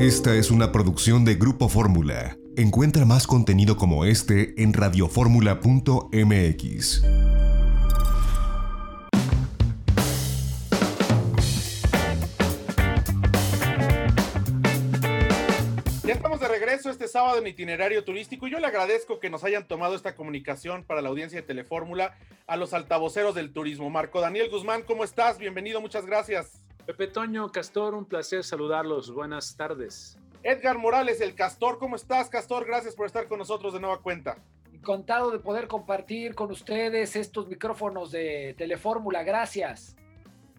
Esta es una producción de Grupo Fórmula. Encuentra más contenido como este en radioformula.mx. Ya estamos de regreso este sábado en itinerario turístico y yo le agradezco que nos hayan tomado esta comunicación para la audiencia de Telefórmula a los altavoceros del turismo. Marco Daniel Guzmán, ¿cómo estás? Bienvenido, muchas gracias. Pepe Toño, Castor, un placer saludarlos. Buenas tardes. Edgar Morales, el Castor, ¿cómo estás, Castor? Gracias por estar con nosotros de nueva cuenta. Contado de poder compartir con ustedes estos micrófonos de Telefórmula. Gracias.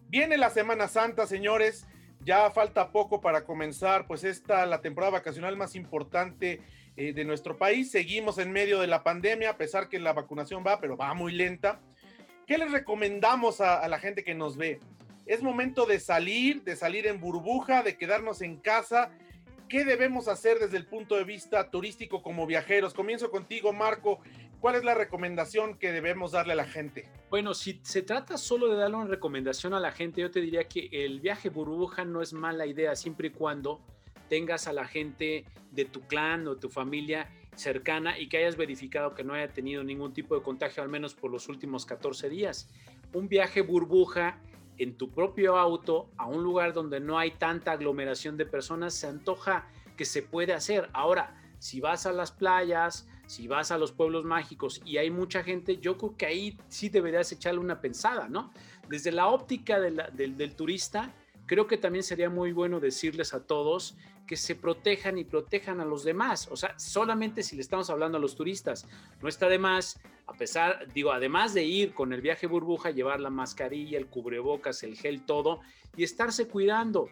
Viene la Semana Santa, señores. Ya falta poco para comenzar, pues esta la temporada vacacional más importante eh, de nuestro país. Seguimos en medio de la pandemia, a pesar que la vacunación va, pero va muy lenta. ¿Qué les recomendamos a, a la gente que nos ve? Es momento de salir, de salir en burbuja, de quedarnos en casa. ¿Qué debemos hacer desde el punto de vista turístico como viajeros? Comienzo contigo, Marco. ¿Cuál es la recomendación que debemos darle a la gente? Bueno, si se trata solo de darle una recomendación a la gente, yo te diría que el viaje burbuja no es mala idea siempre y cuando tengas a la gente de tu clan o tu familia cercana y que hayas verificado que no haya tenido ningún tipo de contagio, al menos por los últimos 14 días. Un viaje burbuja en tu propio auto a un lugar donde no hay tanta aglomeración de personas, se antoja que se puede hacer. Ahora, si vas a las playas, si vas a los pueblos mágicos y hay mucha gente, yo creo que ahí sí deberías echarle una pensada, ¿no? Desde la óptica del, del turista, creo que también sería muy bueno decirles a todos que se protejan y protejan a los demás. O sea, solamente si le estamos hablando a los turistas, no está de más, a pesar, digo, además de ir con el viaje burbuja, llevar la mascarilla, el cubrebocas, el gel, todo, y estarse cuidando.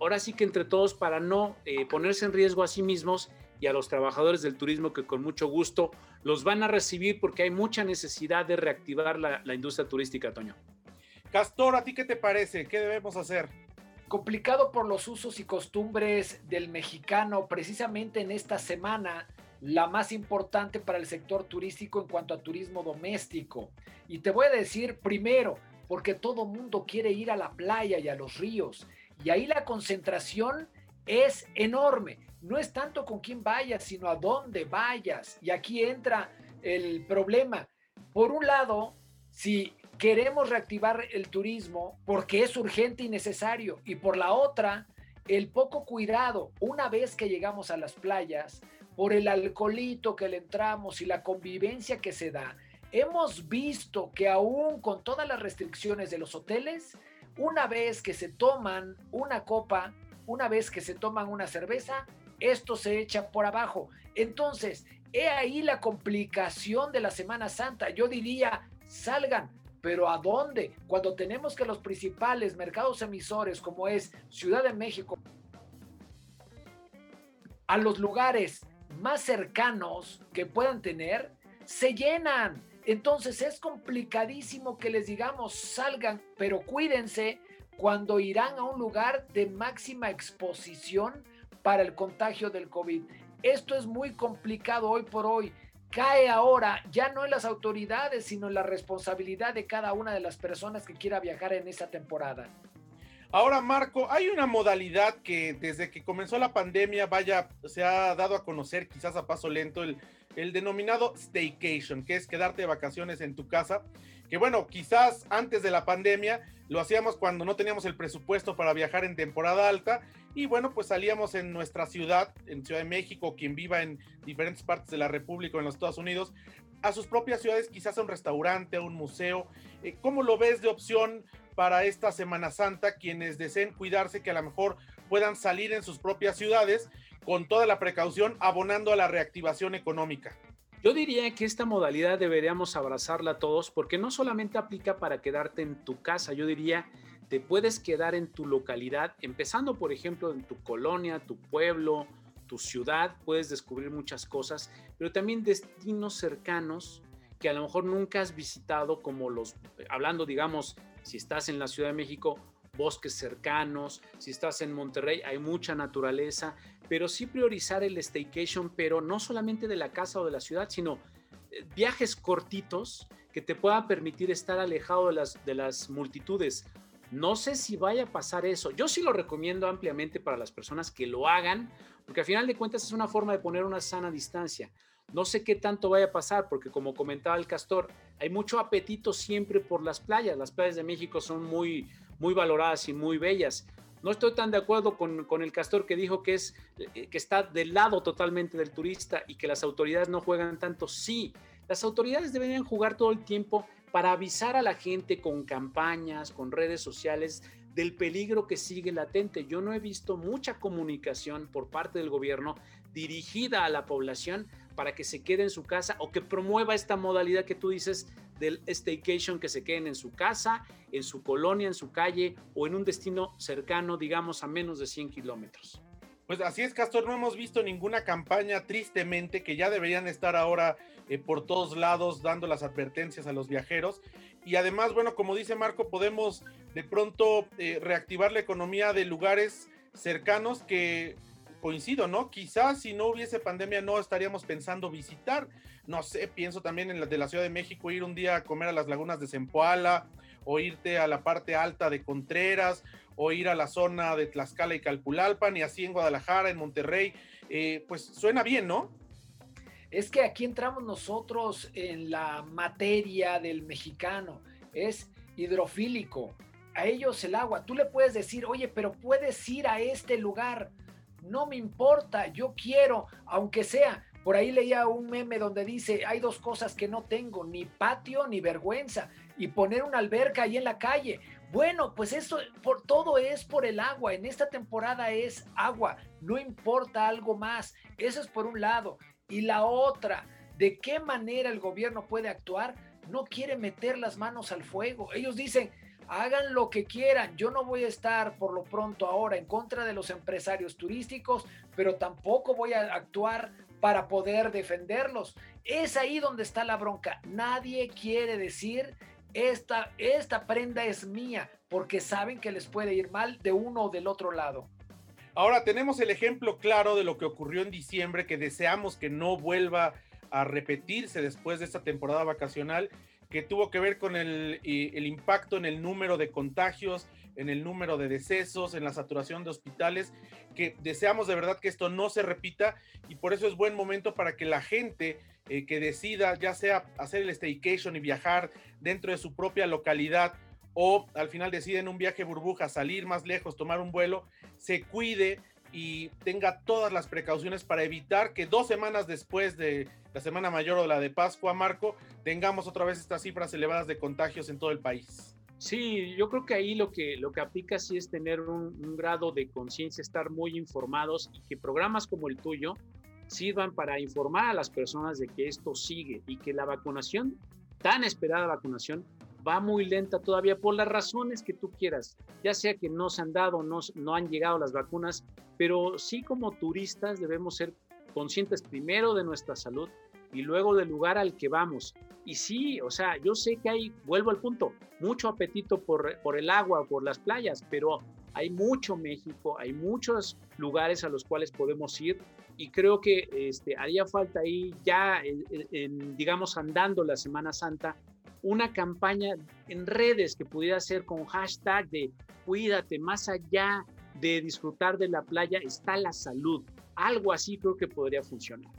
Ahora sí que entre todos para no eh, ponerse en riesgo a sí mismos y a los trabajadores del turismo que con mucho gusto los van a recibir porque hay mucha necesidad de reactivar la, la industria turística, Toño. Castor, ¿a ti qué te parece? ¿Qué debemos hacer? Complicado por los usos y costumbres del mexicano, precisamente en esta semana, la más importante para el sector turístico en cuanto a turismo doméstico. Y te voy a decir primero, porque todo mundo quiere ir a la playa y a los ríos, y ahí la concentración es enorme. No es tanto con quién vayas, sino a dónde vayas. Y aquí entra el problema. Por un lado, si queremos reactivar el turismo porque es urgente y necesario. Y por la otra, el poco cuidado una vez que llegamos a las playas, por el alcoholito que le entramos y la convivencia que se da, hemos visto que aún con todas las restricciones de los hoteles, una vez que se toman una copa, una vez que se toman una cerveza, esto se echa por abajo. Entonces, he ahí la complicación de la Semana Santa. Yo diría, salgan, pero ¿a dónde? Cuando tenemos que los principales mercados emisores, como es Ciudad de México, a los lugares más cercanos que puedan tener, se llenan. Entonces es complicadísimo que les digamos salgan, pero cuídense cuando irán a un lugar de máxima exposición para el contagio del COVID. Esto es muy complicado hoy por hoy. Cae ahora ya no en las autoridades, sino en la responsabilidad de cada una de las personas que quiera viajar en esa temporada. Ahora, Marco, hay una modalidad que desde que comenzó la pandemia, vaya, se ha dado a conocer quizás a paso lento, el, el denominado staycation, que es quedarte de vacaciones en tu casa. Que bueno, quizás antes de la pandemia lo hacíamos cuando no teníamos el presupuesto para viajar en temporada alta y bueno, pues salíamos en nuestra ciudad, en Ciudad de México, quien viva en diferentes partes de la República o en los Estados Unidos, a sus propias ciudades, quizás a un restaurante, a un museo. Eh, ¿Cómo lo ves de opción para esta Semana Santa quienes deseen cuidarse, que a lo mejor puedan salir en sus propias ciudades con toda la precaución, abonando a la reactivación económica? Yo diría que esta modalidad deberíamos abrazarla todos porque no solamente aplica para quedarte en tu casa, yo diría, te puedes quedar en tu localidad, empezando por ejemplo en tu colonia, tu pueblo, tu ciudad, puedes descubrir muchas cosas, pero también destinos cercanos que a lo mejor nunca has visitado, como los, hablando digamos, si estás en la Ciudad de México, bosques cercanos, si estás en Monterrey hay mucha naturaleza, pero sí priorizar el staycation, pero no solamente de la casa o de la ciudad, sino eh, viajes cortitos que te puedan permitir estar alejado de las, de las multitudes. No sé si vaya a pasar eso. Yo sí lo recomiendo ampliamente para las personas que lo hagan, porque al final de cuentas es una forma de poner una sana distancia. No sé qué tanto vaya a pasar, porque como comentaba el castor, hay mucho apetito siempre por las playas. Las playas de México son muy, muy valoradas y muy bellas. No estoy tan de acuerdo con, con, el castor que dijo que, es, eh, que está del lado totalmente del turista y que las autoridades no juegan tanto. Sí, las autoridades deberían jugar todo el tiempo para avisar a la gente con campañas, con redes sociales del peligro que sigue latente. Yo no he visto mucha comunicación por parte del gobierno dirigida a la población para que se quede en su casa o que promueva esta modalidad que tú dices del staycation, que se queden en su casa, en su colonia, en su calle o en un destino cercano, digamos, a menos de 100 kilómetros. Pues así es, Castor, no hemos visto ninguna campaña, tristemente, que ya deberían estar ahora eh, por todos lados dando las advertencias a los viajeros. Y además, bueno, como dice Marco, podemos de pronto eh, reactivar la economía de lugares cercanos que coincido, ¿no? Quizás si no hubiese pandemia no estaríamos pensando visitar. No sé, pienso también en la de la Ciudad de México, ir un día a comer a las lagunas de Zempoala o irte a la parte alta de Contreras o ir a la zona de Tlaxcala y Calpulalpan y así en Guadalajara, en Monterrey. Eh, pues suena bien, ¿no? Es que aquí entramos nosotros en la materia del mexicano. Es hidrofílico. A ellos el agua. Tú le puedes decir, oye, pero puedes ir a este lugar no me importa, yo quiero, aunque sea. Por ahí leía un meme donde dice, hay dos cosas que no tengo, ni patio ni vergüenza, y poner una alberca ahí en la calle. Bueno, pues eso, por, todo es por el agua. En esta temporada es agua, no importa algo más. Eso es por un lado. Y la otra, ¿de qué manera el gobierno puede actuar? No quiere meter las manos al fuego. Ellos dicen, hagan lo que quieran. Yo no voy a estar por lo pronto ahora en contra de los empresarios turísticos, pero tampoco voy a actuar para poder defenderlos. Es ahí donde está la bronca. Nadie quiere decir esta, prenda es mía, porque saben que les puede ir mal de uno o del otro lado. Ahora tenemos el ejemplo claro de lo que ocurrió en diciembre, que deseamos que no vuelva a repetirse después de esta temporada vacacional que tuvo que ver con el, el, impacto en el número de contagios, en el número de decesos, en la saturación de hospitales, que deseamos de verdad que esto no se repita y por eso es buen momento para que la gente eh, que decida ya sea hacer el staycation y viajar dentro de su propia localidad o al final deciden un viaje burbuja, salir más lejos, tomar un vuelo, se cuide y tenga todas las precauciones para evitar que dos semanas después de la Semana Mayor o la de Pascua, Marco, tengamos otra vez estas cifras elevadas de contagios en todo el país. Sí, yo creo que ahí lo que, lo que aplica sí es tener un, grado de conciencia, estar muy informados y que programas como el tuyo sirvan para informar a las personas de que esto sigue y que la vacunación, tan esperada vacunación, va muy lenta todavía por las razones que tú quieras, ya sea que no se han dado, no, no han llegado las vacunas, pero sí como turistas debemos ser conscientes primero de nuestra salud y luego del lugar al que vamos. Y sí, o sea, yo sé que hay, vuelvo al punto, mucho apetito por, por el agua, por las playas, pero hay mucho México, hay muchos lugares a los cuales podemos ir y creo que este, haría falta ahí ya, digamos, andando la Semana Santa, una campaña en redes que pudiera ser con hashtag de cuídate, más allá de disfrutar de la playa está la salud. Algo así creo que podría funcionar.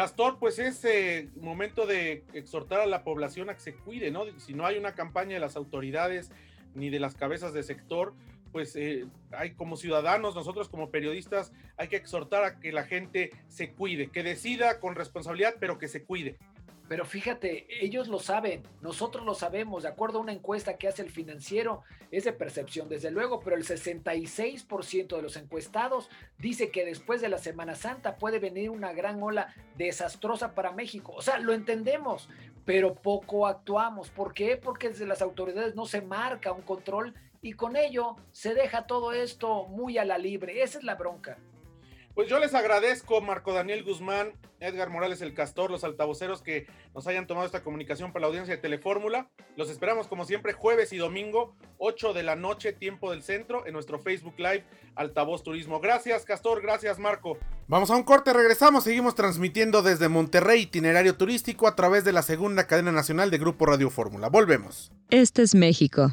Castor, pues es eh, momento de exhortar a la población a que se cuide, ¿no? Si no hay una campaña de las autoridades ni de las cabezas de sector, pues eh, hay como ciudadanos, nosotros como periodistas, hay que exhortar a que la gente se cuide, que decida con responsabilidad, pero que se cuide. Pero fíjate, ellos lo saben, nosotros lo sabemos, de acuerdo a una encuesta que hace el financiero, es de percepción desde luego, pero el 66% de los encuestados dice que después de la Semana Santa puede venir una gran ola desastrosa para México. O sea, lo entendemos, pero poco actuamos. ¿Por qué? Porque desde las autoridades no se marca un control y con ello se deja todo esto muy a la libre. Esa es la bronca. Pues yo les agradezco, Marco Daniel Guzmán, Edgar Morales el Castor, los altavoceros que nos hayan tomado esta comunicación para la audiencia de Telefórmula. Los esperamos como siempre jueves y domingo, 8 de la noche, tiempo del centro, en nuestro Facebook Live Altavoz Turismo. Gracias, Castor, gracias, Marco. Vamos a un corte, regresamos, seguimos transmitiendo desde Monterrey itinerario turístico a través de la segunda cadena nacional de Grupo Radio Fórmula. Volvemos. Este es México.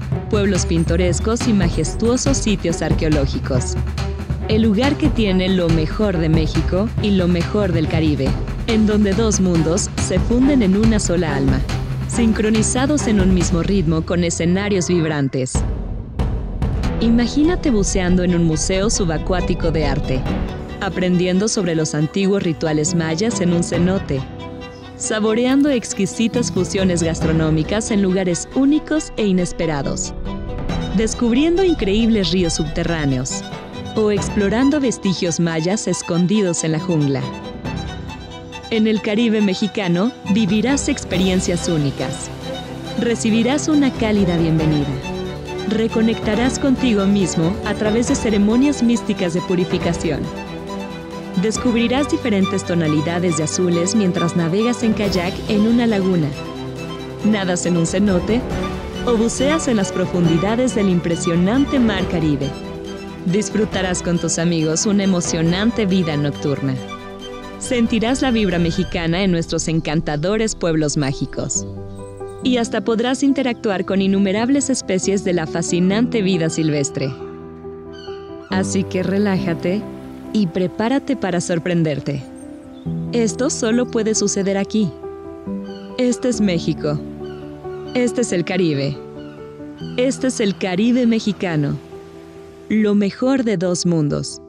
pueblos pintorescos y majestuosos sitios arqueológicos. El lugar que tiene lo mejor de México y lo mejor del Caribe, en donde dos mundos se funden en una sola alma, sincronizados en un mismo ritmo con escenarios vibrantes. Imagínate buceando en un museo subacuático de arte, aprendiendo sobre los antiguos rituales mayas en un cenote, saboreando exquisitas fusiones gastronómicas en lugares únicos e inesperados, descubriendo increíbles ríos subterráneos o explorando vestigios mayas escondidos en la jungla. En el Caribe mexicano vivirás experiencias únicas. Recibirás una cálida bienvenida. Reconectarás contigo mismo a través de ceremonias místicas de purificación descubrirás diferentes tonalidades de azules mientras navegas en kayak en una laguna, nadas en un cenote o buceas en las profundidades del impresionante mar Caribe. Disfrutarás con tus amigos una emocionante vida nocturna. Sentirás la vibra mexicana en nuestros encantadores pueblos mágicos. Y hasta podrás interactuar con innumerables especies de la fascinante vida silvestre. Así que relájate y prepárate para sorprenderte. Esto solo puede suceder aquí. Este es México. Este es el Caribe. Este es el Caribe mexicano. Lo mejor de dos mundos.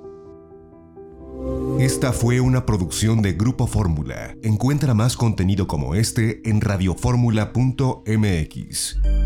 Esta fue una producción de Grupo Fórmula. Encuentra más contenido como este en radioformula.mx.